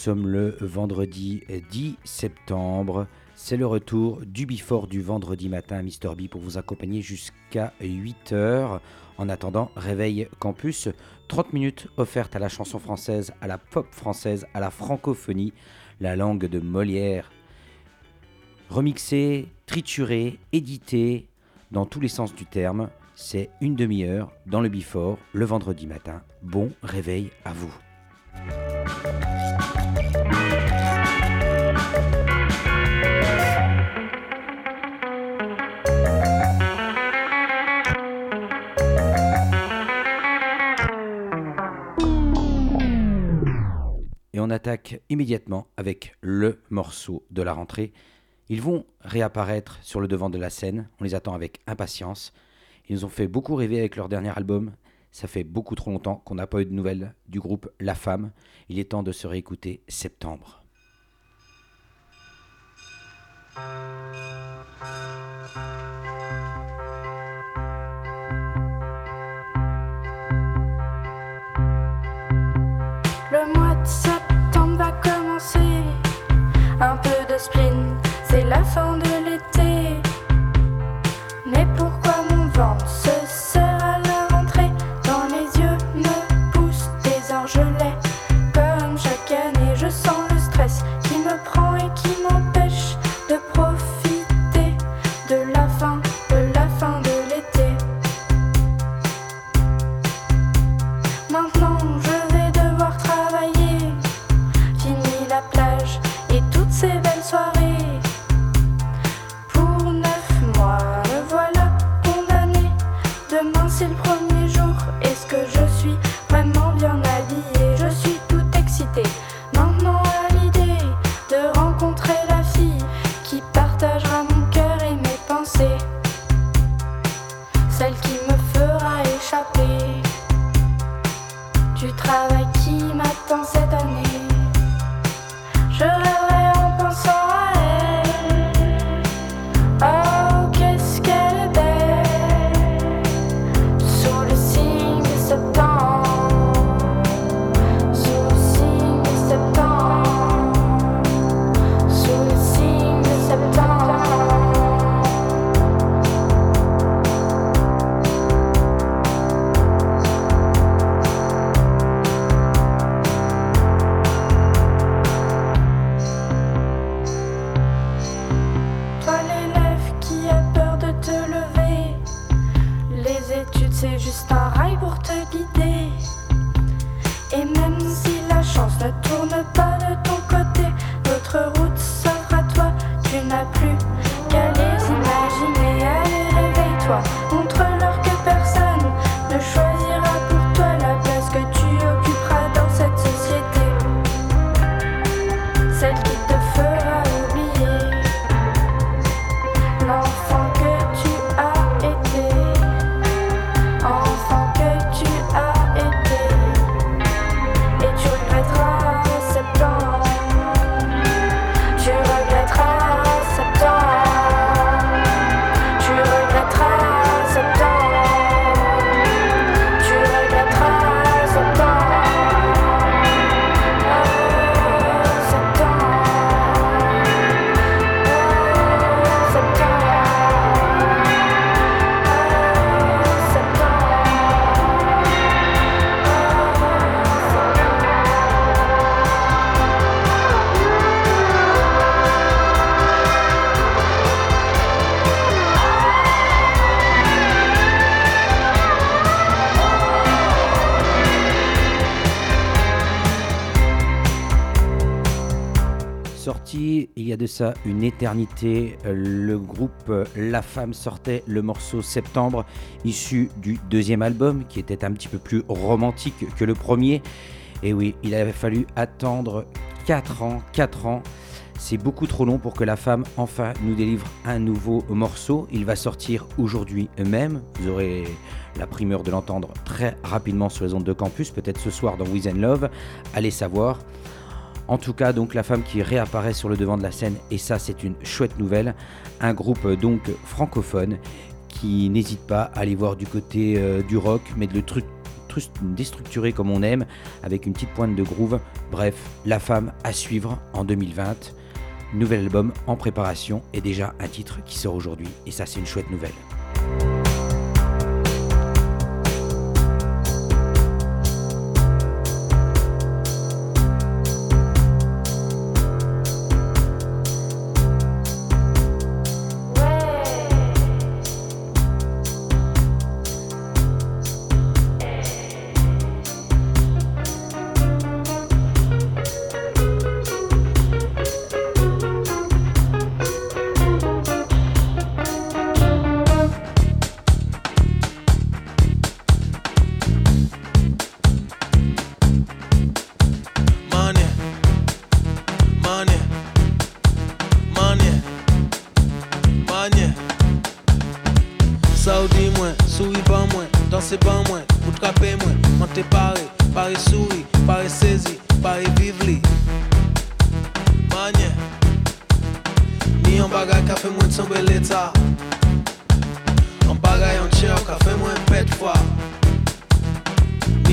sommes le vendredi 10 septembre. C'est le retour du Bifort du vendredi matin Mister B pour vous accompagner jusqu'à 8h. En attendant, réveil campus, 30 minutes offertes à la chanson française, à la pop française, à la francophonie, la langue de Molière. Remixée, triturée, éditée, dans tous les sens du terme. C'est une demi-heure dans le Bifort le vendredi matin. Bon réveil à vous. Et on attaque immédiatement avec le morceau de la rentrée. Ils vont réapparaître sur le devant de la scène, on les attend avec impatience. Ils nous ont fait beaucoup rêver avec leur dernier album, ça fait beaucoup trop longtemps qu'on n'a pas eu de nouvelles du groupe La Femme. Il est temps de se réécouter Septembre. Le mois de septembre va commencer. Un peu de spleen, c'est la fin de l'été. Il y a de ça une éternité, le groupe La Femme sortait le morceau Septembre, issu du deuxième album, qui était un petit peu plus romantique que le premier. Et oui, il avait fallu attendre 4 ans, 4 ans. C'est beaucoup trop long pour que La Femme enfin nous délivre un nouveau morceau. Il va sortir aujourd'hui même. Vous aurez la primeur de l'entendre très rapidement sur les ondes de campus, peut-être ce soir dans With and Love. Allez savoir. En tout cas, donc la femme qui réapparaît sur le devant de la scène, et ça c'est une chouette nouvelle, un groupe euh, donc francophone qui n'hésite pas à aller voir du côté euh, du rock, mais de le truc déstructuré comme on aime, avec une petite pointe de groove. Bref, La Femme à suivre en 2020. Nouvel album en préparation et déjà un titre qui sort aujourd'hui. Et ça, c'est une chouette nouvelle.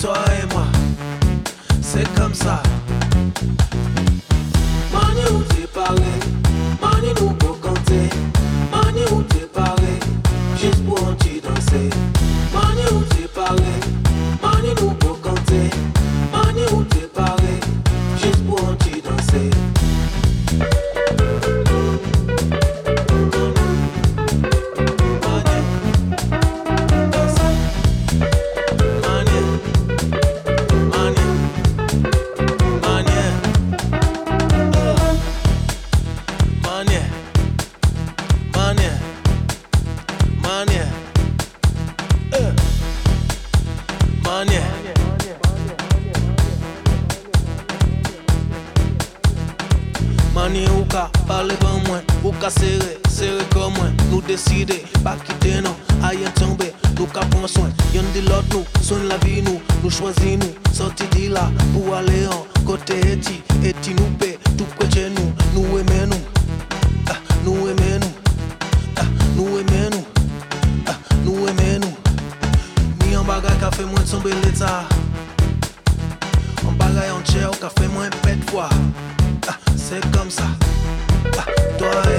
toi et moi, c'est comme ça. Il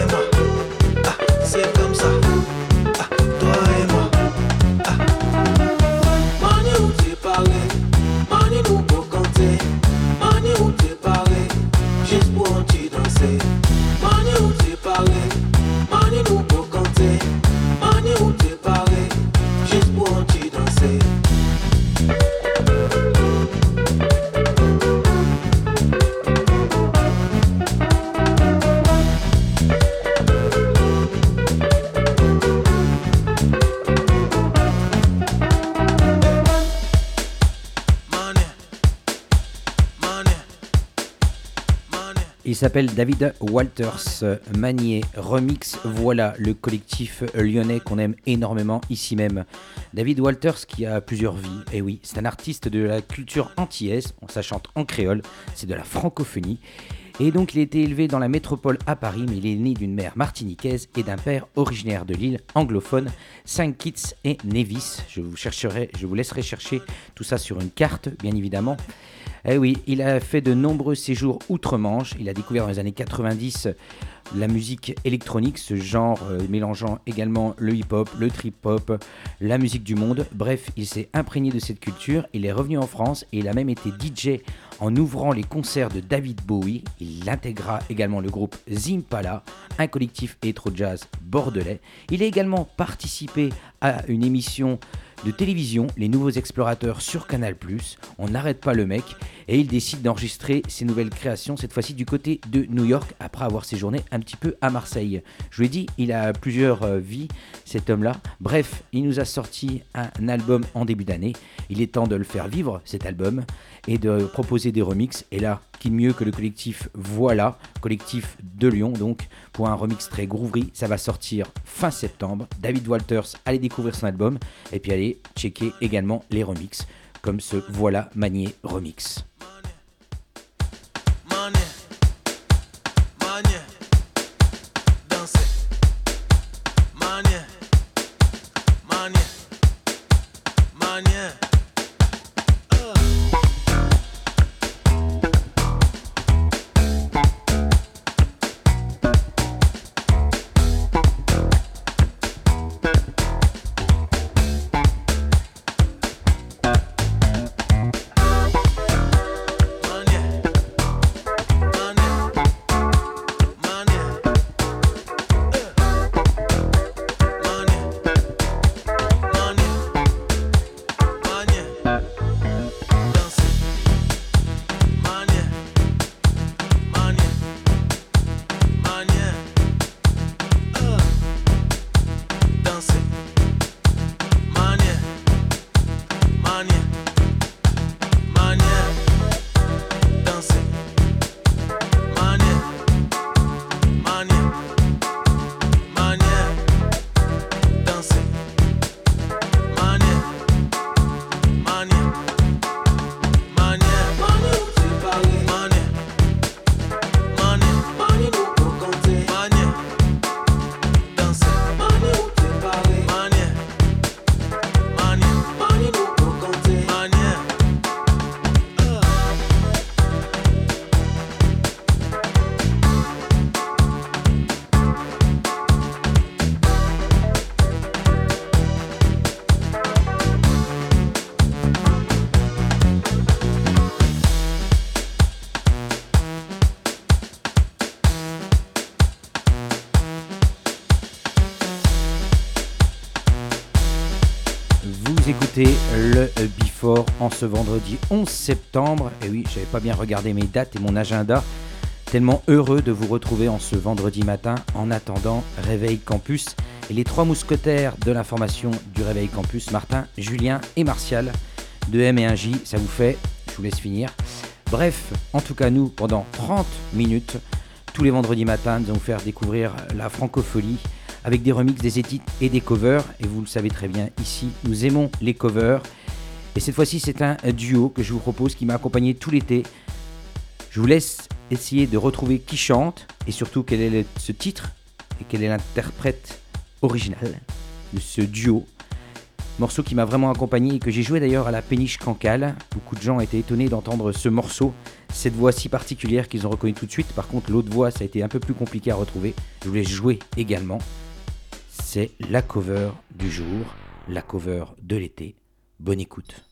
s'appelle David Walters, Manier Remix. Voilà le collectif lyonnais qu'on aime énormément ici même. David Walters qui a plusieurs vies. Et eh oui, c'est un artiste de la culture antillaise. Ça chante en créole. C'est de la francophonie. Et donc il a été élevé dans la métropole à Paris, mais il est né d'une mère martiniquaise et d'un père originaire de l'île anglophone, Saint Kitts et Nevis. Je vous chercherai, je vous laisserai chercher tout ça sur une carte, bien évidemment. Eh oui, il a fait de nombreux séjours outre-Manche. Il a découvert dans les années 90 la musique électronique, ce genre euh, mélangeant également le hip-hop, le trip-hop, la musique du monde. Bref, il s'est imprégné de cette culture. Il est revenu en France et il a même été DJ en ouvrant les concerts de David Bowie. Il intégra également le groupe Zimpala, un collectif électro-jazz bordelais. Il a également participé à une émission de télévision, Les Nouveaux Explorateurs sur Canal+. On n'arrête pas le mec. Et il décide d'enregistrer ses nouvelles créations, cette fois-ci du côté de New York, après avoir séjourné un petit peu à Marseille. Je vous l'ai dit, il a plusieurs euh, vies, cet homme-là. Bref, il nous a sorti un album en début d'année. Il est temps de le faire vivre, cet album, et de proposer des remixes. Et là, qui mieux que le collectif Voilà, collectif de Lyon, donc pour un remix très groovery. Ça va sortir fin septembre. David Walters, allez découvrir son album, et puis allez checker également les remixes, comme ce Voilà Manier remix. En ce vendredi 11 septembre. Et oui, j'avais pas bien regardé mes dates et mon agenda. Tellement heureux de vous retrouver en ce vendredi matin en attendant Réveil Campus et les trois mousquetaires de l'information du Réveil Campus, Martin, Julien et Martial de M et 1J. Ça vous fait, je vous laisse finir. Bref, en tout cas nous, pendant 30 minutes, tous les vendredis matins, nous allons vous faire découvrir la francophonie avec des remixes, des edits et des covers. Et vous le savez très bien, ici, nous aimons les covers. Et cette fois-ci, c'est un duo que je vous propose qui m'a accompagné tout l'été. Je vous laisse essayer de retrouver qui chante et surtout quel est ce titre et quel est l'interprète original de ce duo. Morceau qui m'a vraiment accompagné et que j'ai joué d'ailleurs à la péniche Cancale. Beaucoup de gens étaient étonnés d'entendre ce morceau, cette voix si particulière qu'ils ont reconnu tout de suite. Par contre, l'autre voix, ça a été un peu plus compliqué à retrouver. Je voulais jouer également c'est la cover du jour, la cover de l'été. Bonne écoute.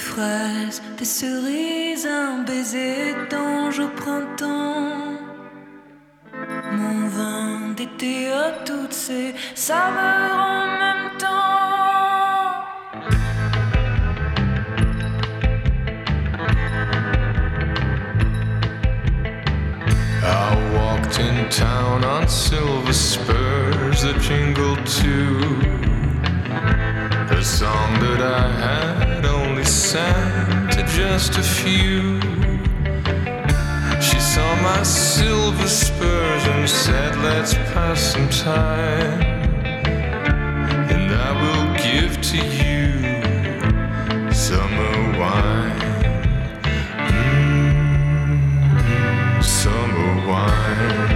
Fraises, des cerises, un baiser d'ange au printemps. Mon vin d'été à toutes ces saveurs en même temps. in town on silver spurs that jingled too. Just a few. She saw my silver spurs and said, Let's pass some time. And I will give to you summer wine. Mm-hmm. summer wine.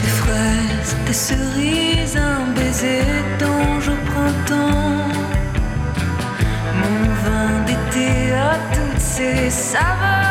Des fraises, des cerises, un baiser d'ange toutes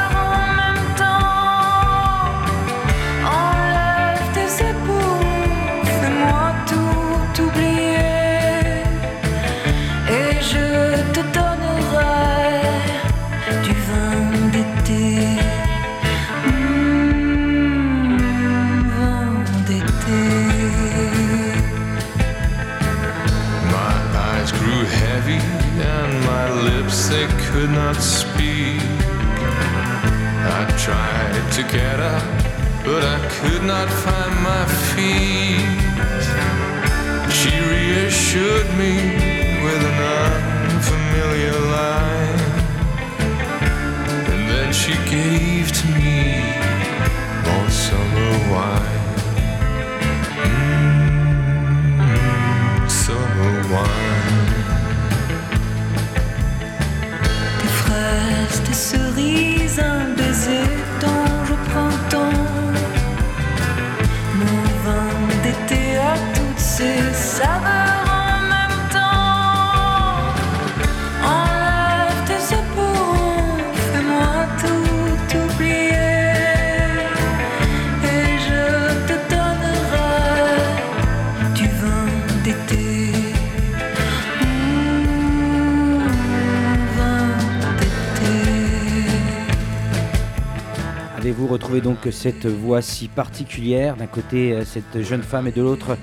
Avez-vous retrouvé donc cette voix si particulière? D'un côté, euh, cette jeune femme et de l'autre,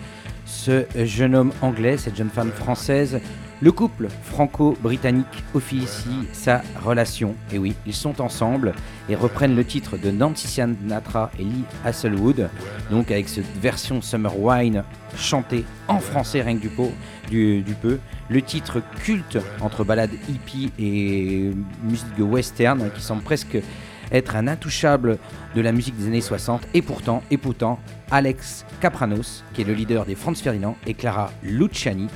ce jeune homme anglais, cette jeune femme française. Le couple franco-britannique officie sa relation. Et oui, ils sont ensemble et reprennent le titre de Nancy Sinatra et Lee Hasselwood. Donc avec cette version Summer Wine chantée en français rien que du, peu. Le titre culte entre ballade hippie et musique western qui semble presque être un intouchable de la musique des années 60 et pourtant, et pourtant, Alex Capranos, qui est le leader des Franz Ferdinand, et Clara Luciani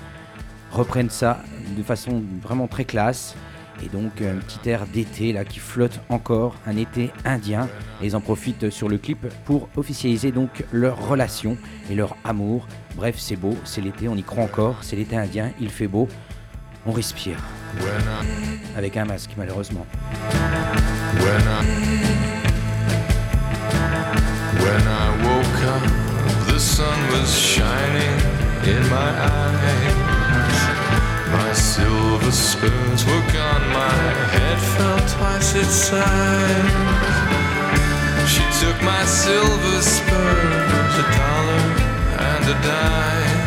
reprennent ça de façon vraiment très classe. Et donc un petit air d'été là qui flotte encore, un été indien. Et ils en profitent sur le clip pour officialiser donc leur relation et leur amour. Bref, c'est beau, c'est l'été, on y croit encore, c'est l'été indien, il fait beau, on respire. Avec un masque malheureusement. When I, when I woke up, the sun was shining in my eyes. My silver spurs were gone, my head felt twice its size. She took my silver spurs, a dollar and a dime,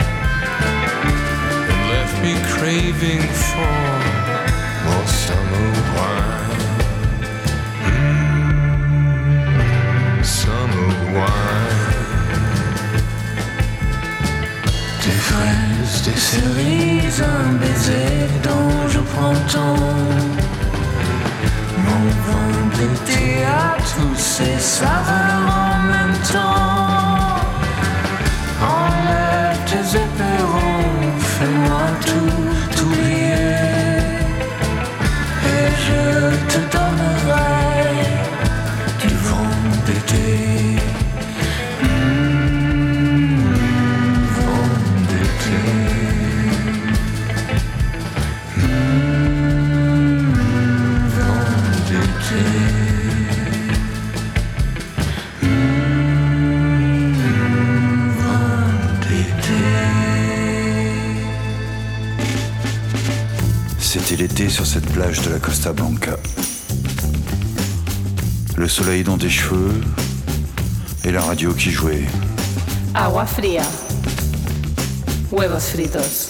and left me craving for Des fraises, des cerises, un baiser d'ange au printemps. Mon vin d'été à tous ces saveurs en même temps. Sur cette plage de la Costa Blanca. Le soleil dans tes cheveux et la radio qui jouait. Agua fría. Huevos fritos.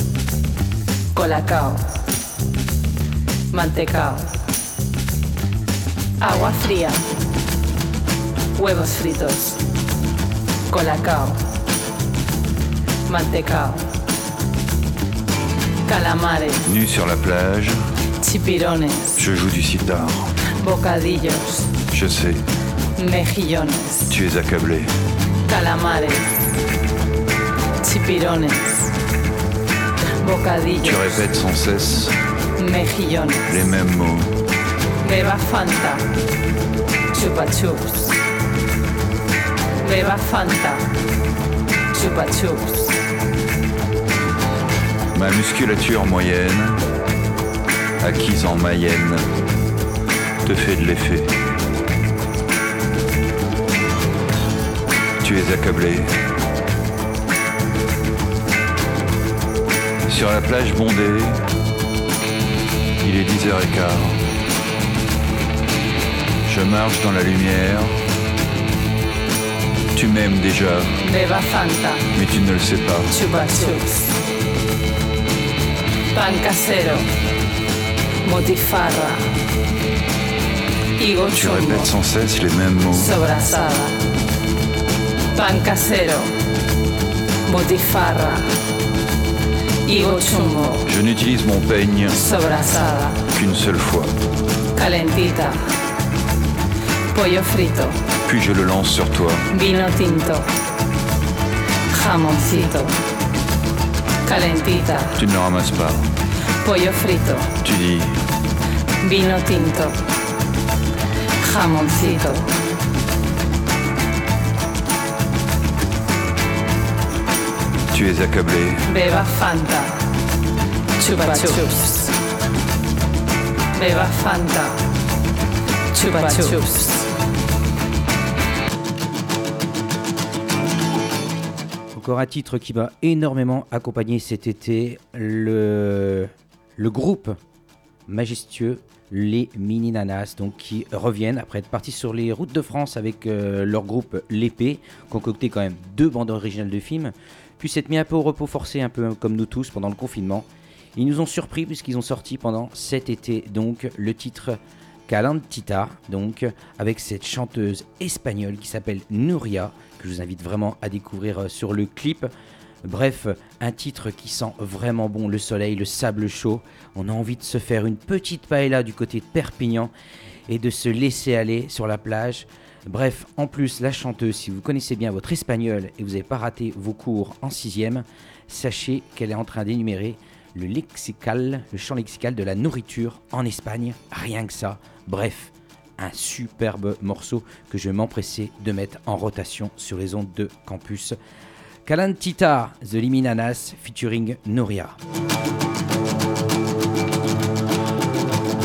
Colacao. Mantecao. Agua fría. Huevos fritos. Colacao. Mantecao. Calamares. Nu sur la plage, Chipirones. je joue du sitar. Bocadillos. Je sais, Mejillones. tu es accablé. Calamares. Chipirones. Bocadillos. Tu répètes sans cesse Mejillones. les mêmes mots. Beba Fanta. Chupa chups. Beba Fanta. Chupa chups. Ma musculature moyenne, acquise en Mayenne, te fait de l'effet. Tu es accablé. Sur la plage bondée, il est 10h15. Je marche dans la lumière. Tu m'aimes déjà, Beba Fanta. mais tu ne le sais pas. Chupa chups. Pan casero. Motifarra. Higo Tu répètes sans cesse les mêmes mots. Sobrasada. pan casero, botifarra, higo chumbo, Je n'utilise mon peigne sobrasada, qu'une seule fois, calentita, pollo frito, puis je le lance sur toi. vino tinto, jamoncito, calentita, Tu ne le ramasses pas. Pollo frito, Tu dis. Vino tinto, jamoncito, Tu es accablé. beba Fanta, chupa chups, beba Fanta, chupa chups. Encore un titre qui va énormément accompagner cet été le, le groupe majestueux Les Mini Nanas, donc qui reviennent après être partis sur les routes de France avec euh, leur groupe L'Épée, concocté quand même deux bandes originales de films, puis s'être mis un peu au repos forcé, un peu comme nous tous pendant le confinement. Ils nous ont surpris puisqu'ils ont sorti pendant cet été donc le titre Calantita, donc avec cette chanteuse espagnole qui s'appelle Nuria, que je vous invite vraiment à découvrir euh, sur le clip. Bref, un titre qui sent vraiment bon le soleil, le sable chaud. On a envie de se faire une petite paella du côté de Perpignan et de se laisser aller sur la plage. Bref, en plus, la chanteuse, si vous connaissez bien votre espagnol et vous n'avez pas raté vos cours en sixième, sachez qu'elle est en train d'énumérer le lexical, le champ lexical de la nourriture en Espagne. Rien que ça. Bref, un superbe morceau que je vais m'empresser de mettre en rotation sur les ondes de campus. Calantita, The Liminanas featuring Noria.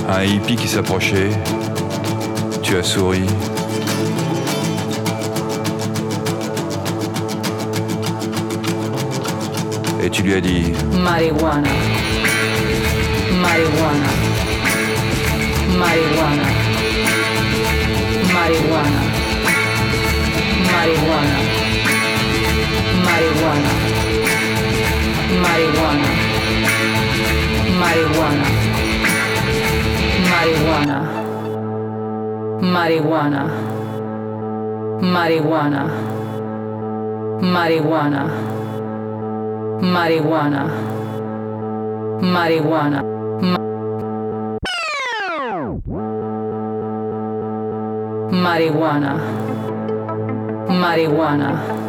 Un hippie qui s'approchait. Tu as souri. Et tu lui as dit Marihuana. Marihuana. Marihuana. marijuana. Marijuana. Marijuana. Marijuana. Marijuana. Marijuana. Marijuana.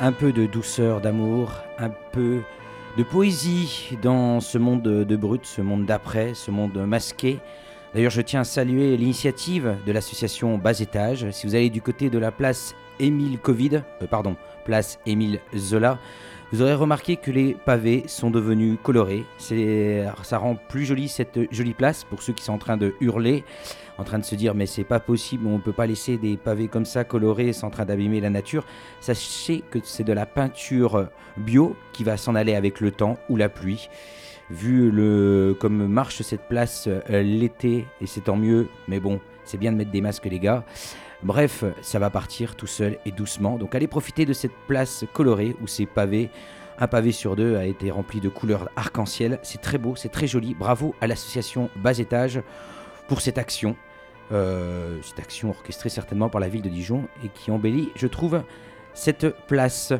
Un peu de douceur, d'amour, un peu de poésie dans ce monde de brut, ce monde d'après, ce monde masqué. D'ailleurs, je tiens à saluer l'initiative de l'association Bas Étage. Si vous allez du côté de la place Émile Covid, euh, pardon, place Émile Zola, vous aurez remarqué que les pavés sont devenus colorés. Ça rend plus jolie cette jolie place pour ceux qui sont en train de hurler, en train de se dire mais c'est pas possible, on ne peut pas laisser des pavés comme ça colorés, c'est en train d'abîmer la nature. Sachez que c'est de la peinture bio qui va s'en aller avec le temps ou la pluie. Vu le comme marche cette place euh, l'été et c'est tant mieux, mais bon, c'est bien de mettre des masques les gars. Bref, ça va partir tout seul et doucement. Donc allez profiter de cette place colorée où ces pavés, un pavé sur deux a été rempli de couleurs arc-en-ciel. C'est très beau, c'est très joli. Bravo à l'association Bas Étage pour cette action. Euh, cette action orchestrée certainement par la ville de Dijon et qui embellit, je trouve, cette place.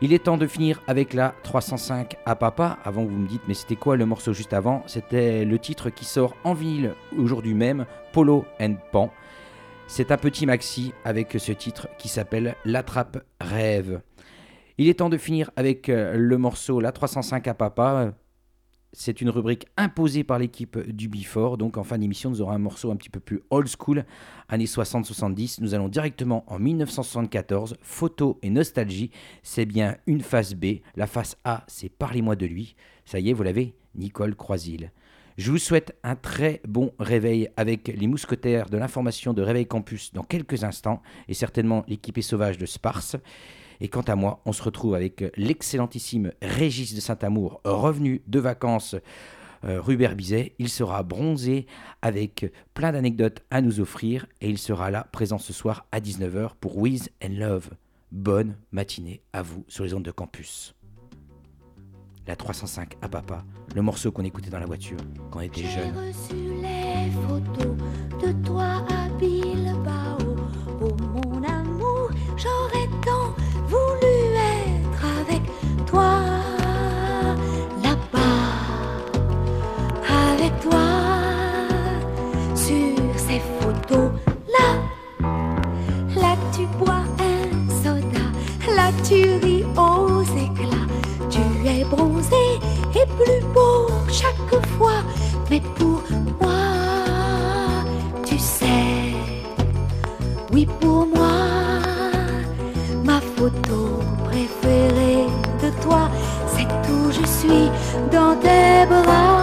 Il est temps de finir avec la 305 à papa. Avant que vous me dites, mais c'était quoi le morceau juste avant? C'était le titre qui sort en ville aujourd'hui même, Polo and Pan. C'est un petit maxi avec ce titre qui s'appelle L'attrape rêve. Il est temps de finir avec euh, le morceau La 305 à papa. C'est une rubrique imposée par l'équipe du Before. Donc en fin d'émission, nous aurons un morceau un petit peu plus old school, années 60-70. Nous allons directement en 1974, photo et nostalgie. C'est bien une face B. La face A, c'est Parlez-moi de lui. Ça y est, vous l'avez Nicole Croisil. Je vous souhaite un très bon réveil avec les mousquetaires de l'information de Réveil Campus dans quelques instants et certainement l'équipée sauvage de Sparse. Et quant à moi, on se retrouve avec l'excellentissime Régis de Saint-Amour, revenu de vacances euh, rue Berbizet. Il sera bronzé avec plein d'anecdotes à nous offrir et il sera là présent ce soir à 19h pour Wiz and Love. Bonne matinée à vous sur les ondes de campus la 305 à papa, le morceau qu'on écoutait dans la voiture quand on était jeune. Mais pour moi, tu sais, oui pour moi, ma photo préférée de toi, c'est où je suis dans tes bras.